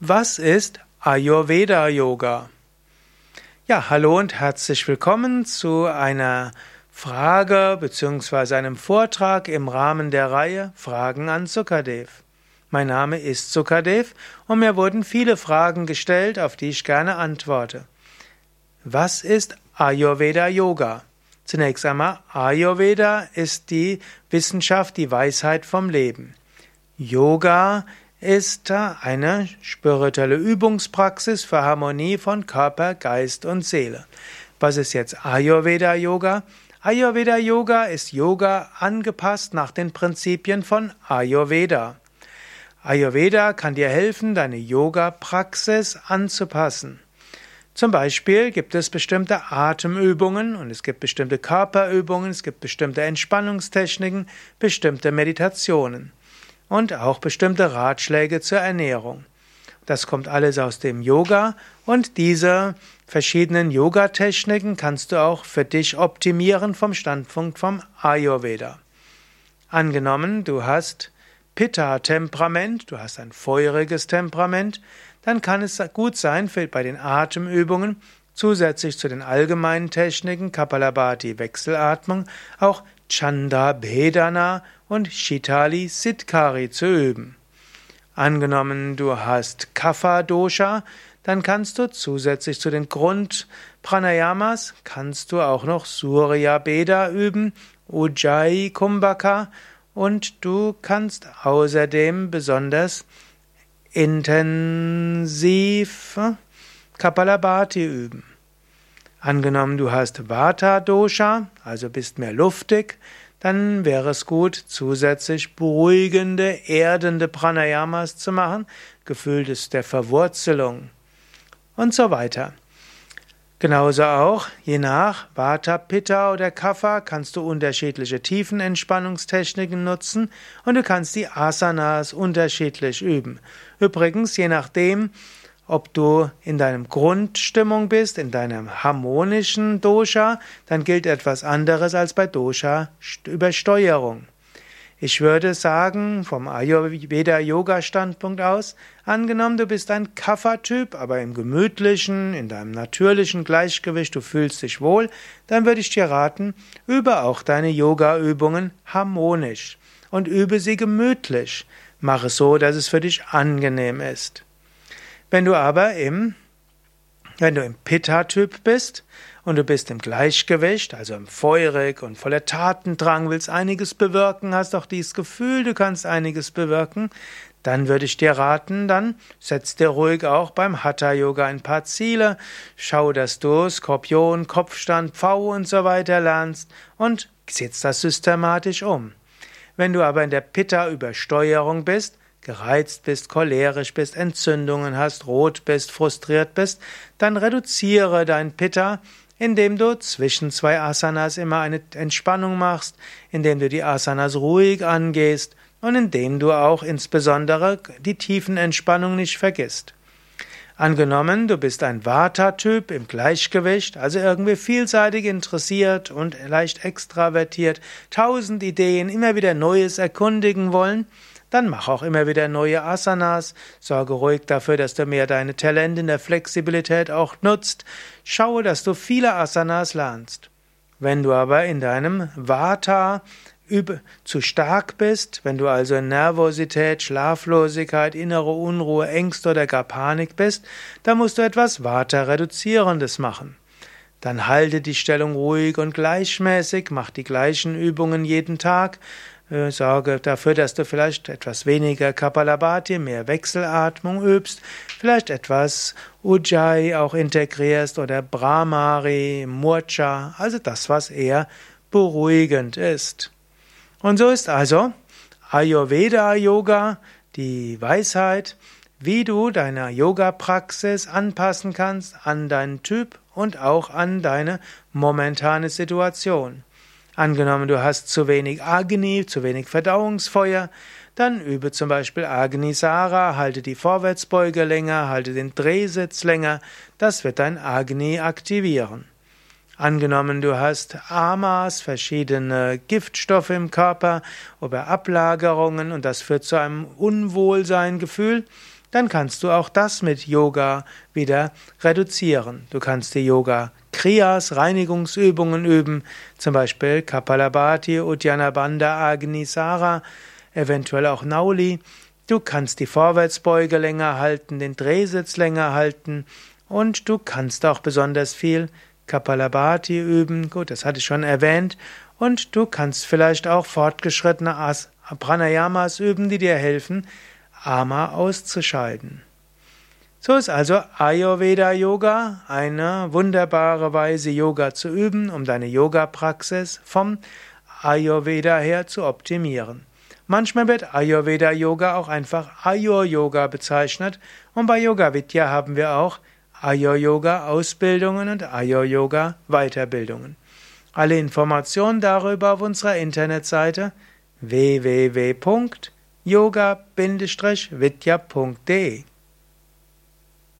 Was ist Ayurveda Yoga? Ja, hallo und herzlich willkommen zu einer Frage bzw. einem Vortrag im Rahmen der Reihe Fragen an Sukadev. Mein Name ist Sukadev und mir wurden viele Fragen gestellt, auf die ich gerne antworte. Was ist Ayurveda Yoga? Zunächst einmal, Ayurveda ist die Wissenschaft, die Weisheit vom Leben. Yoga ist eine spirituelle Übungspraxis für Harmonie von Körper, Geist und Seele. Was ist jetzt Ayurveda Yoga? Ayurveda Yoga ist Yoga angepasst nach den Prinzipien von Ayurveda. Ayurveda kann dir helfen, deine Yoga-Praxis anzupassen. Zum Beispiel gibt es bestimmte Atemübungen und es gibt bestimmte Körperübungen, es gibt bestimmte Entspannungstechniken, bestimmte Meditationen und auch bestimmte Ratschläge zur Ernährung. Das kommt alles aus dem Yoga und diese verschiedenen Yoga-Techniken kannst du auch für dich optimieren vom Standpunkt vom Ayurveda. Angenommen, du hast Pitta-Temperament, du hast ein feuriges Temperament, dann kann es gut sein, bei den Atemübungen zusätzlich zu den allgemeinen Techniken Kapalabhati Wechselatmung auch Chanda Bedana und Shitali Siddhkari zu üben. Angenommen, du hast Kapha Dosha, dann kannst du zusätzlich zu den Grund-Pranayamas kannst du auch noch Surya Beda üben, Ujjayi Kumbhaka und du kannst außerdem besonders intensiv Kapalabhati üben. Angenommen, du hast Vata Dosha, also bist mehr luftig, dann wäre es gut, zusätzlich beruhigende, erdende Pranayamas zu machen, gefühltes der Verwurzelung und so weiter. Genauso auch, je nach Vata, Pitta oder Kapha kannst du unterschiedliche Tiefenentspannungstechniken nutzen und du kannst die Asanas unterschiedlich üben. Übrigens, je nachdem, ob du in deinem Grundstimmung bist, in deinem harmonischen Dosha, dann gilt etwas anderes als bei Dosha Übersteuerung. Ich würde sagen, vom Ayurveda Yoga Standpunkt aus, angenommen du bist ein Kapha-Typ, aber im gemütlichen, in deinem natürlichen Gleichgewicht, du fühlst dich wohl, dann würde ich dir raten, übe auch deine Yoga-Übungen harmonisch und übe sie gemütlich. Mach es so, dass es für dich angenehm ist. Wenn du aber im, wenn du im Pitta-Typ bist und du bist im Gleichgewicht, also im feurig und voller Tatendrang, willst einiges bewirken, hast auch dieses Gefühl, du kannst einiges bewirken, dann würde ich dir raten, dann setz dir ruhig auch beim Hatha Yoga ein paar Ziele, schau, dass du Skorpion, Kopfstand, Pfau und so weiter lernst und setz das systematisch um. Wenn du aber in der Pitta Übersteuerung bist, gereizt bist, cholerisch bist, Entzündungen hast, rot bist, frustriert bist, dann reduziere dein Pitta, indem du zwischen zwei Asanas immer eine Entspannung machst, indem du die Asanas ruhig angehst und indem du auch insbesondere die tiefen Entspannung nicht vergisst. Angenommen, du bist ein Vata-Typ im Gleichgewicht, also irgendwie vielseitig interessiert und leicht extravertiert, tausend Ideen, immer wieder Neues erkundigen wollen, dann mach auch immer wieder neue Asanas, sorge ruhig dafür, dass du mehr deine Talente in der Flexibilität auch nutzt, schaue, dass du viele Asanas lernst. Wenn du aber in deinem Vata zu stark bist, wenn du also in Nervosität, Schlaflosigkeit, innere Unruhe, Ängste oder gar Panik bist, dann musst du etwas Vata-Reduzierendes machen. Dann halte die Stellung ruhig und gleichmäßig, mach die gleichen Übungen jeden Tag, äh, sorge dafür, dass du vielleicht etwas weniger Kapalabhati, mehr Wechselatmung übst, vielleicht etwas Ujjayi auch integrierst oder Brahmari, Murcha, also das, was eher beruhigend ist. Und so ist also Ayurveda Yoga die Weisheit, wie du deine Yoga-Praxis anpassen kannst an deinen Typ und auch an deine momentane Situation. Angenommen, du hast zu wenig Agni, zu wenig Verdauungsfeuer, dann übe zum Beispiel Agni Sara, halte die Vorwärtsbeuge länger, halte den Drehsitz länger, das wird dein Agni aktivieren. Angenommen, du hast Amas, verschiedene Giftstoffe im Körper oder Ablagerungen und das führt zu einem Unwohlseingefühl, dann kannst du auch das mit Yoga wieder reduzieren. Du kannst die Yoga Kriyas, Reinigungsübungen üben, zum Beispiel Kapalabhati, Uddiyana Bandha, Agnisara, eventuell auch Nauli. Du kannst die Vorwärtsbeuge länger halten, den Drehsitz länger halten und du kannst auch besonders viel Kapalabhati üben. Gut, das hatte ich schon erwähnt. Und du kannst vielleicht auch fortgeschrittene As Pranayamas üben, die dir helfen, Ama auszuscheiden. So ist also Ayurveda Yoga eine wunderbare Weise, Yoga zu üben, um deine Yoga-Praxis vom Ayurveda her zu optimieren. Manchmal wird Ayurveda Yoga auch einfach Ayur Yoga bezeichnet und bei Yoga Vidya haben wir auch Ayur Yoga Ausbildungen und Ayur Yoga Weiterbildungen. Alle Informationen darüber auf unserer Internetseite www.yoga-vidya.de